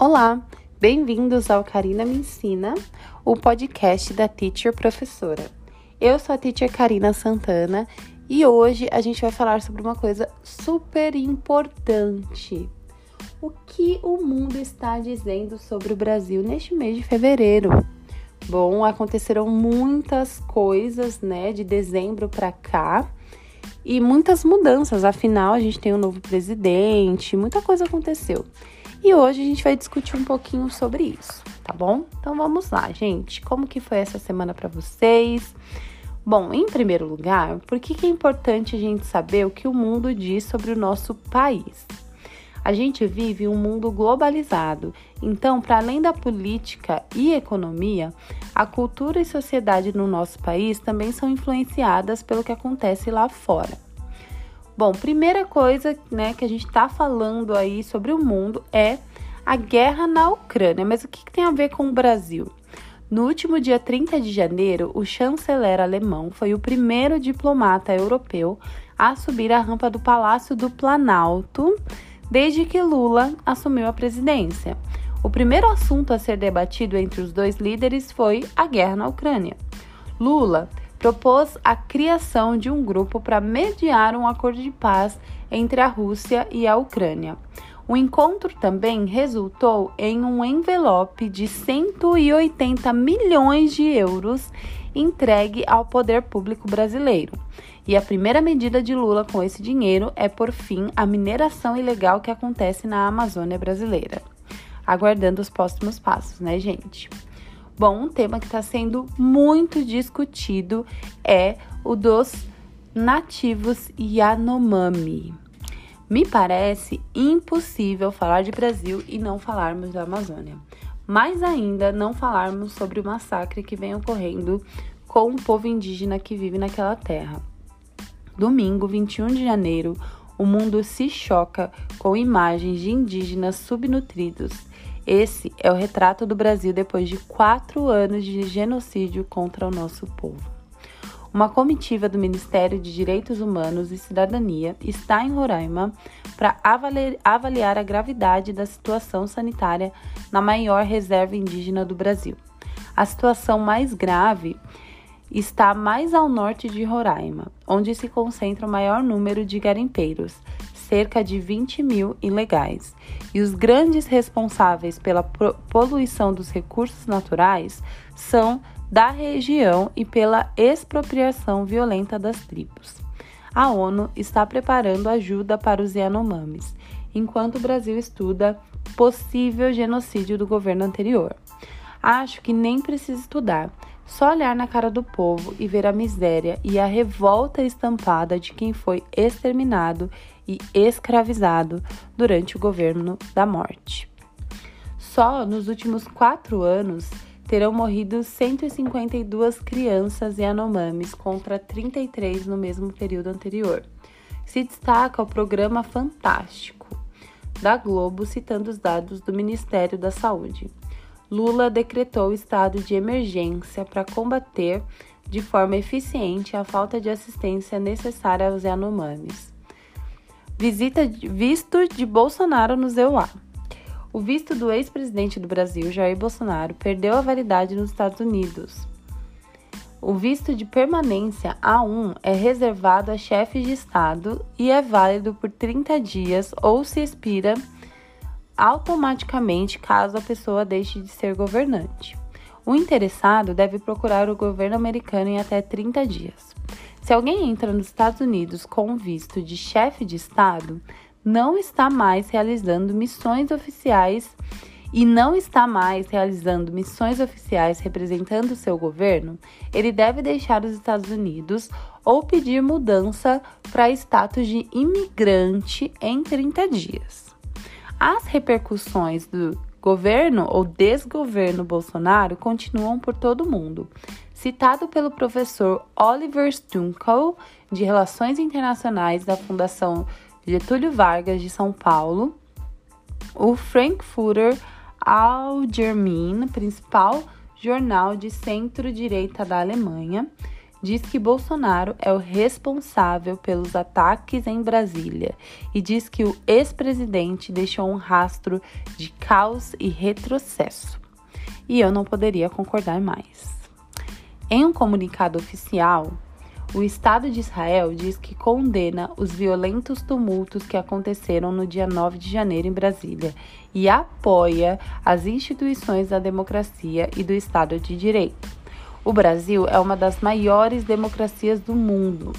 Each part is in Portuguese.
Olá, bem-vindos ao Karina Me Ensina, o podcast da Teacher Professora. Eu sou a Teacher Karina Santana e hoje a gente vai falar sobre uma coisa super importante. O que o mundo está dizendo sobre o Brasil neste mês de fevereiro? Bom, aconteceram muitas coisas, né, de dezembro para cá e muitas mudanças. Afinal, a gente tem um novo presidente, muita coisa aconteceu. E hoje a gente vai discutir um pouquinho sobre isso, tá bom? Então vamos lá, gente. Como que foi essa semana para vocês? Bom, em primeiro lugar, por que, que é importante a gente saber o que o mundo diz sobre o nosso país? A gente vive um mundo globalizado, então, para além da política e economia, a cultura e sociedade no nosso país também são influenciadas pelo que acontece lá fora. Bom, primeira coisa né, que a gente está falando aí sobre o mundo é a guerra na Ucrânia. Mas o que, que tem a ver com o Brasil? No último dia 30 de janeiro, o chanceler alemão foi o primeiro diplomata europeu a subir a rampa do Palácio do Planalto desde que Lula assumiu a presidência. O primeiro assunto a ser debatido entre os dois líderes foi a guerra na Ucrânia. Lula propôs a criação de um grupo para mediar um acordo de paz entre a Rússia e a Ucrânia. O encontro também resultou em um envelope de 180 milhões de euros entregue ao poder público brasileiro. E a primeira medida de Lula com esse dinheiro é por fim à mineração ilegal que acontece na Amazônia brasileira. Aguardando os próximos passos, né, gente? Bom, um tema que está sendo muito discutido é o dos nativos Yanomami. Me parece impossível falar de Brasil e não falarmos da Amazônia. Mais ainda, não falarmos sobre o massacre que vem ocorrendo com o povo indígena que vive naquela terra. Domingo, 21 de janeiro, o mundo se choca com imagens de indígenas subnutridos esse é o retrato do Brasil depois de quatro anos de genocídio contra o nosso povo. Uma comitiva do Ministério de Direitos Humanos e Cidadania está em Roraima para avaliar a gravidade da situação sanitária na maior reserva indígena do Brasil. A situação mais grave está mais ao norte de Roraima, onde se concentra o maior número de garimpeiros, cerca de 20 mil ilegais, e os grandes responsáveis pela poluição dos recursos naturais são da região e pela expropriação violenta das tribos. A ONU está preparando ajuda para os Yanomamis, enquanto o Brasil estuda possível genocídio do governo anterior. Acho que nem precisa estudar, só olhar na cara do povo e ver a miséria e a revolta estampada de quem foi exterminado e escravizado durante o governo da morte. Só nos últimos quatro anos terão morrido 152 crianças Yanomamis contra 33 no mesmo período anterior. Se destaca o programa Fantástico da Globo, citando os dados do Ministério da Saúde. Lula decretou estado de emergência para combater de forma eficiente a falta de assistência necessária aos Yanomamis. Visita visto de Bolsonaro no ZEUA. O visto do ex-presidente do Brasil, Jair Bolsonaro, perdeu a validade nos Estados Unidos. O visto de permanência A1 é reservado a chefes de Estado e é válido por 30 dias ou se expira automaticamente caso a pessoa deixe de ser governante. O interessado deve procurar o governo americano em até 30 dias. Se alguém entra nos Estados Unidos com visto de chefe de Estado, não está mais realizando missões oficiais e não está mais realizando missões oficiais representando seu governo, ele deve deixar os Estados Unidos ou pedir mudança para status de imigrante em 30 dias. As repercussões do governo ou desgoverno Bolsonaro continuam por todo o mundo. Citado pelo professor Oliver Stunkel, de Relações Internacionais da Fundação Getúlio Vargas de São Paulo, o Frankfurter Allgemeine, principal jornal de centro-direita da Alemanha, diz que Bolsonaro é o responsável pelos ataques em Brasília e diz que o ex-presidente deixou um rastro de caos e retrocesso. E eu não poderia concordar mais. Em um comunicado oficial, o Estado de Israel diz que condena os violentos tumultos que aconteceram no dia 9 de janeiro em Brasília e apoia as instituições da democracia e do Estado de Direito. O Brasil é uma das maiores democracias do mundo.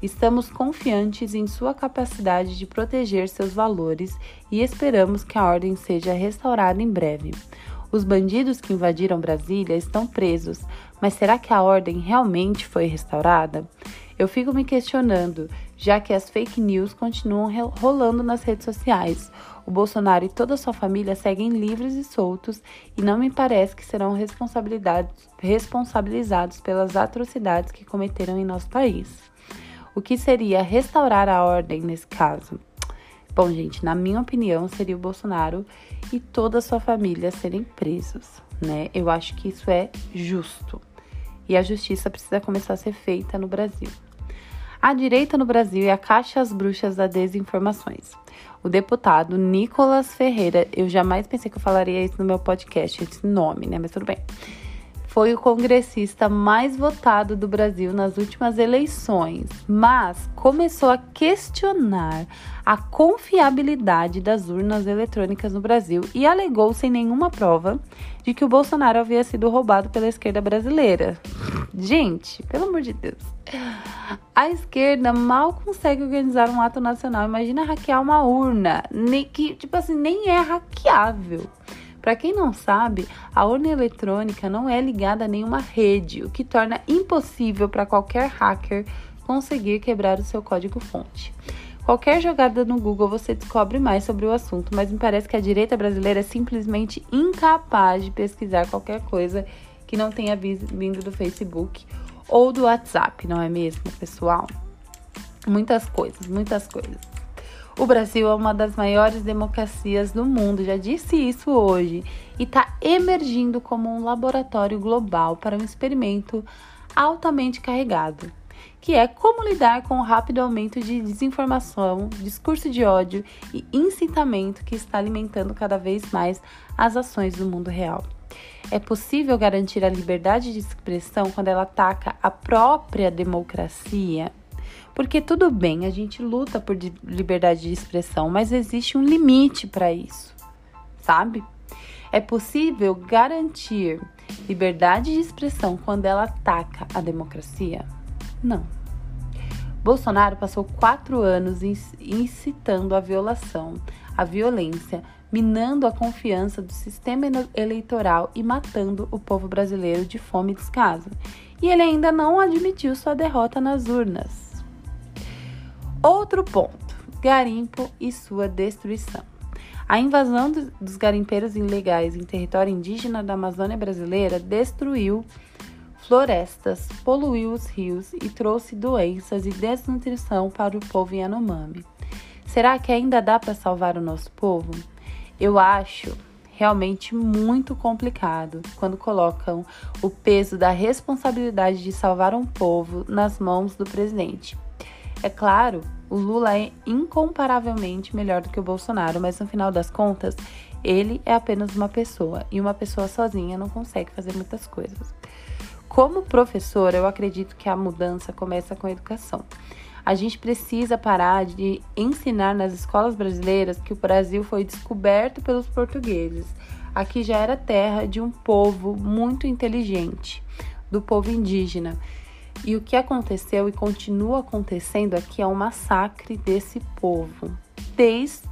Estamos confiantes em sua capacidade de proteger seus valores e esperamos que a ordem seja restaurada em breve. Os bandidos que invadiram Brasília estão presos, mas será que a ordem realmente foi restaurada? Eu fico me questionando, já que as fake news continuam rolando nas redes sociais. O Bolsonaro e toda a sua família seguem livres e soltos e não me parece que serão responsabilizados pelas atrocidades que cometeram em nosso país. O que seria restaurar a ordem nesse caso? Bom, gente, na minha opinião, seria o Bolsonaro e toda a sua família serem presos, né? Eu acho que isso é justo. E a justiça precisa começar a ser feita no Brasil. A direita no Brasil é a caixa às bruxas das desinformações. O deputado Nicolas Ferreira, eu jamais pensei que eu falaria isso no meu podcast, esse nome, né? Mas tudo bem. Foi o congressista mais votado do Brasil nas últimas eleições, mas começou a questionar a confiabilidade das urnas eletrônicas no Brasil e alegou sem nenhuma prova de que o Bolsonaro havia sido roubado pela esquerda brasileira. Gente, pelo amor de Deus. A esquerda mal consegue organizar um ato nacional. Imagina hackear uma urna, que, tipo assim, nem é hackeável. Para quem não sabe, a urna eletrônica não é ligada a nenhuma rede, o que torna impossível para qualquer hacker conseguir quebrar o seu código-fonte. Qualquer jogada no Google você descobre mais sobre o assunto, mas me parece que a direita brasileira é simplesmente incapaz de pesquisar qualquer coisa que não tenha vindo do Facebook ou do WhatsApp, não é mesmo, pessoal? Muitas coisas, muitas coisas. O Brasil é uma das maiores democracias do mundo, já disse isso hoje, e está emergindo como um laboratório global para um experimento altamente carregado, que é como lidar com o rápido aumento de desinformação, discurso de ódio e incitamento que está alimentando cada vez mais as ações do mundo real. É possível garantir a liberdade de expressão quando ela ataca a própria democracia? Porque tudo bem, a gente luta por liberdade de expressão, mas existe um limite para isso, sabe? É possível garantir liberdade de expressão quando ela ataca a democracia? Não. Bolsonaro passou quatro anos incitando a violação, a violência, minando a confiança do sistema eleitoral e matando o povo brasileiro de fome e descaso. E ele ainda não admitiu sua derrota nas urnas. Outro ponto: garimpo e sua destruição. A invasão dos garimpeiros ilegais em território indígena da Amazônia brasileira destruiu florestas, poluiu os rios e trouxe doenças e desnutrição para o povo Yanomami. Será que ainda dá para salvar o nosso povo? Eu acho realmente muito complicado quando colocam o peso da responsabilidade de salvar um povo nas mãos do presidente. É claro, o Lula é incomparavelmente melhor do que o Bolsonaro, mas no final das contas, ele é apenas uma pessoa e uma pessoa sozinha não consegue fazer muitas coisas. Como professora, eu acredito que a mudança começa com a educação. A gente precisa parar de ensinar nas escolas brasileiras que o Brasil foi descoberto pelos portugueses. Aqui já era terra de um povo muito inteligente, do povo indígena. E o que aconteceu e continua acontecendo aqui é um massacre desse povo, desde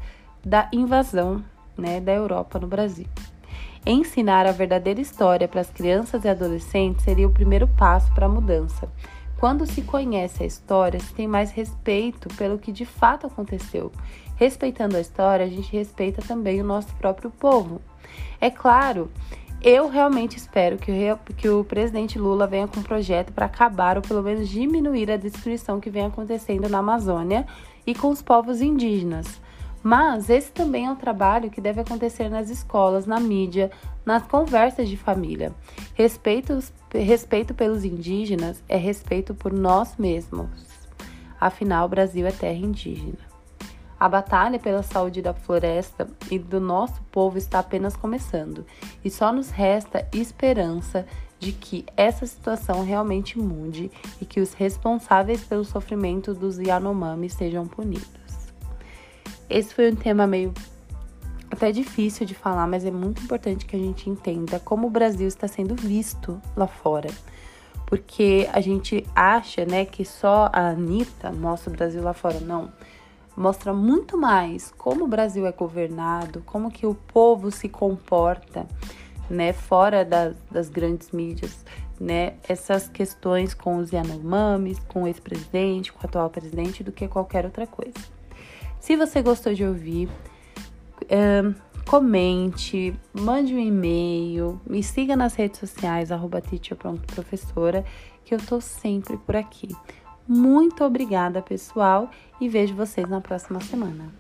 a invasão né, da Europa no Brasil. Ensinar a verdadeira história para as crianças e adolescentes seria o primeiro passo para a mudança. Quando se conhece a história, se tem mais respeito pelo que de fato aconteceu. Respeitando a história, a gente respeita também o nosso próprio povo. É claro, eu realmente espero que o, que o presidente Lula venha com um projeto para acabar ou pelo menos diminuir a destruição que vem acontecendo na Amazônia e com os povos indígenas. Mas esse também é um trabalho que deve acontecer nas escolas, na mídia, nas conversas de família. Respeito, respeito pelos indígenas é respeito por nós mesmos. Afinal, o Brasil é terra indígena. A batalha pela saúde da floresta e do nosso povo está apenas começando, e só nos resta esperança de que essa situação realmente mude e que os responsáveis pelo sofrimento dos Yanomami sejam punidos. Esse foi um tema meio até difícil de falar, mas é muito importante que a gente entenda como o Brasil está sendo visto lá fora. Porque a gente acha, né, que só a Anitta mostra o Brasil lá fora. Não. Mostra muito mais como o Brasil é governado, como que o povo se comporta, né, fora das, das grandes mídias, né, essas questões com os Yanomamis, com o ex-presidente, com o atual presidente, do que qualquer outra coisa. Se você gostou de ouvir, comente, mande um e-mail, me siga nas redes sociais, arroba teacher.professora, que eu tô sempre por aqui. Muito obrigada, pessoal, e vejo vocês na próxima semana.